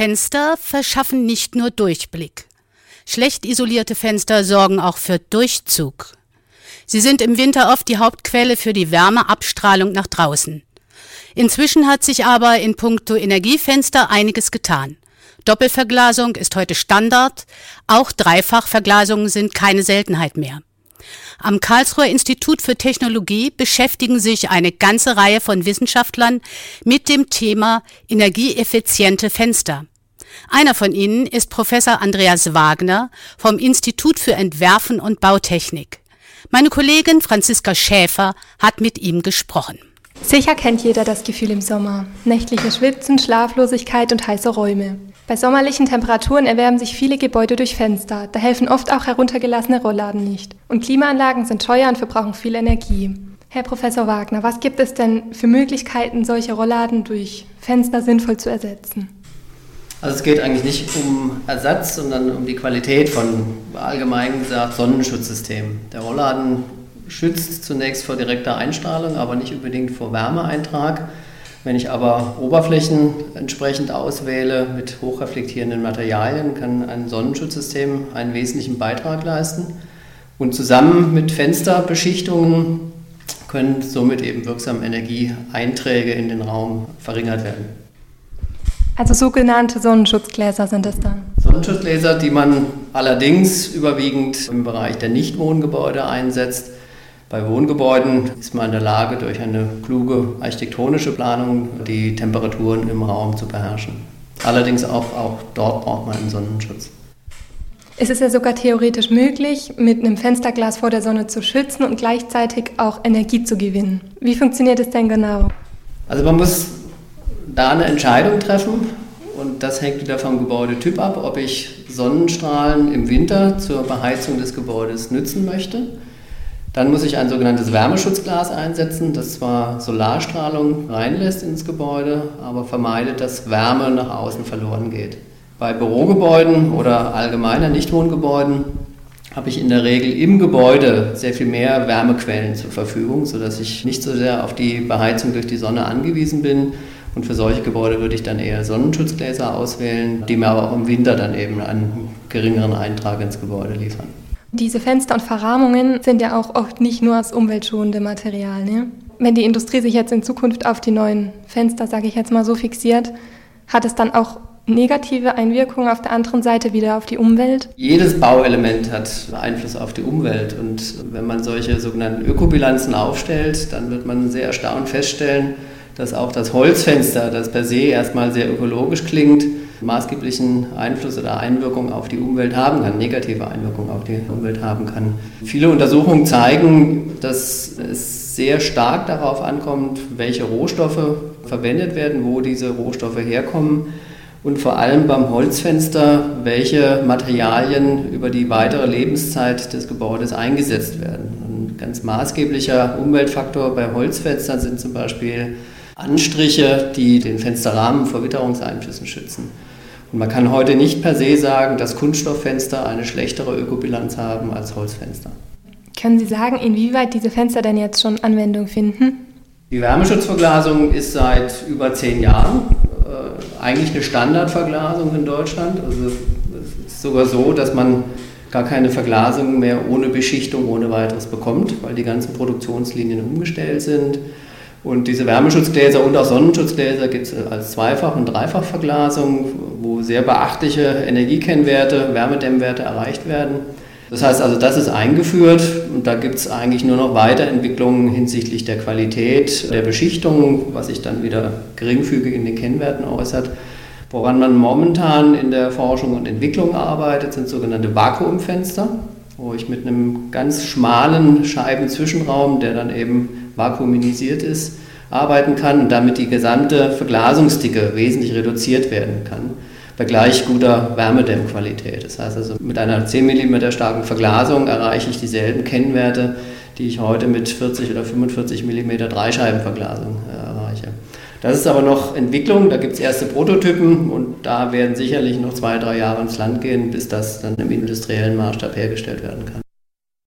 Fenster verschaffen nicht nur Durchblick. Schlecht isolierte Fenster sorgen auch für Durchzug. Sie sind im Winter oft die Hauptquelle für die Wärmeabstrahlung nach draußen. Inzwischen hat sich aber in puncto Energiefenster einiges getan. Doppelverglasung ist heute Standard, auch Dreifachverglasungen sind keine Seltenheit mehr. Am Karlsruher Institut für Technologie beschäftigen sich eine ganze Reihe von Wissenschaftlern mit dem Thema energieeffiziente Fenster. Einer von ihnen ist Professor Andreas Wagner vom Institut für Entwerfen und Bautechnik. Meine Kollegin Franziska Schäfer hat mit ihm gesprochen. Sicher kennt jeder das Gefühl im Sommer. Nächtliche Schwitzen, Schlaflosigkeit und heiße Räume. Bei sommerlichen Temperaturen erwärmen sich viele Gebäude durch Fenster. Da helfen oft auch heruntergelassene Rollladen nicht. Und Klimaanlagen sind teuer und verbrauchen viel Energie. Herr Professor Wagner, was gibt es denn für Möglichkeiten, solche Rollladen durch Fenster sinnvoll zu ersetzen? Also es geht eigentlich nicht um Ersatz, sondern um die Qualität von allgemein gesagt Sonnenschutzsystemen. Der Rollladen schützt zunächst vor direkter Einstrahlung, aber nicht unbedingt vor Wärmeeintrag. Wenn ich aber Oberflächen entsprechend auswähle mit hochreflektierenden Materialien, kann ein Sonnenschutzsystem einen wesentlichen Beitrag leisten. Und zusammen mit Fensterbeschichtungen können somit eben wirksam Energieeinträge in den Raum verringert werden. Also sogenannte Sonnenschutzgläser sind es dann? Sonnenschutzgläser, die man allerdings überwiegend im Bereich der Nichtwohngebäude einsetzt bei Wohngebäuden ist man in der Lage, durch eine kluge architektonische Planung die Temperaturen im Raum zu beherrschen. Allerdings auch, auch dort braucht man einen Sonnenschutz. Es ist ja sogar theoretisch möglich, mit einem Fensterglas vor der Sonne zu schützen und gleichzeitig auch Energie zu gewinnen. Wie funktioniert es denn genau? Also man muss da eine Entscheidung treffen und das hängt wieder vom Gebäudetyp ab, ob ich Sonnenstrahlen im Winter zur Beheizung des Gebäudes nützen möchte dann muss ich ein sogenanntes Wärmeschutzglas einsetzen, das zwar Solarstrahlung reinlässt ins Gebäude, aber vermeidet, dass Wärme nach außen verloren geht. Bei Bürogebäuden oder allgemeiner Nichtwohngebäuden habe ich in der Regel im Gebäude sehr viel mehr Wärmequellen zur Verfügung, sodass ich nicht so sehr auf die Beheizung durch die Sonne angewiesen bin. Und für solche Gebäude würde ich dann eher Sonnenschutzgläser auswählen, die mir aber auch im Winter dann eben einen geringeren Eintrag ins Gebäude liefern. Diese Fenster und Verrahmungen sind ja auch oft nicht nur aus umweltschonendem Material. Ne? Wenn die Industrie sich jetzt in Zukunft auf die neuen Fenster, sage ich jetzt mal so, fixiert, hat es dann auch negative Einwirkungen auf der anderen Seite wieder auf die Umwelt? Jedes Bauelement hat Einfluss auf die Umwelt und wenn man solche sogenannten Ökobilanzen aufstellt, dann wird man sehr erstaunt feststellen, dass auch das Holzfenster, das per se erstmal sehr ökologisch klingt, maßgeblichen Einfluss oder Einwirkung auf die Umwelt haben kann, negative Einwirkung auf die Umwelt haben kann. Viele Untersuchungen zeigen, dass es sehr stark darauf ankommt, welche Rohstoffe verwendet werden, wo diese Rohstoffe herkommen und vor allem beim Holzfenster, welche Materialien über die weitere Lebenszeit des Gebäudes eingesetzt werden. Ein ganz maßgeblicher Umweltfaktor bei Holzfenstern sind zum Beispiel Anstriche, die den Fensterrahmen vor Witterungseinflüssen schützen. Und man kann heute nicht per se sagen, dass Kunststofffenster eine schlechtere Ökobilanz haben als Holzfenster. Können Sie sagen, inwieweit diese Fenster denn jetzt schon Anwendung finden? Die Wärmeschutzverglasung ist seit über zehn Jahren äh, eigentlich eine Standardverglasung in Deutschland. Also es ist sogar so, dass man gar keine Verglasung mehr ohne Beschichtung, ohne weiteres bekommt, weil die ganzen Produktionslinien umgestellt sind. Und diese Wärmeschutzgläser und auch Sonnenschutzgläser gibt es als Zweifach- und Dreifachverglasung, wo sehr beachtliche Energiekennwerte, Wärmedämmwerte erreicht werden. Das heißt also, das ist eingeführt und da gibt es eigentlich nur noch Weiterentwicklungen hinsichtlich der Qualität der Beschichtung, was sich dann wieder geringfügig in den Kennwerten äußert. Woran man momentan in der Forschung und Entwicklung arbeitet, sind sogenannte Vakuumfenster, wo ich mit einem ganz schmalen Scheibenzwischenraum, der dann eben vakuuminisiert ist, arbeiten kann und damit die gesamte Verglasungsdicke wesentlich reduziert werden kann bei gleich guter Wärmedämmqualität. Das heißt also, mit einer 10 mm starken Verglasung erreiche ich dieselben Kennwerte, die ich heute mit 40 oder 45 mm Dreischeibenverglasung äh, erreiche. Das ist aber noch Entwicklung, da gibt es erste Prototypen und da werden sicherlich noch zwei, drei Jahre ins Land gehen, bis das dann im industriellen Maßstab hergestellt werden kann.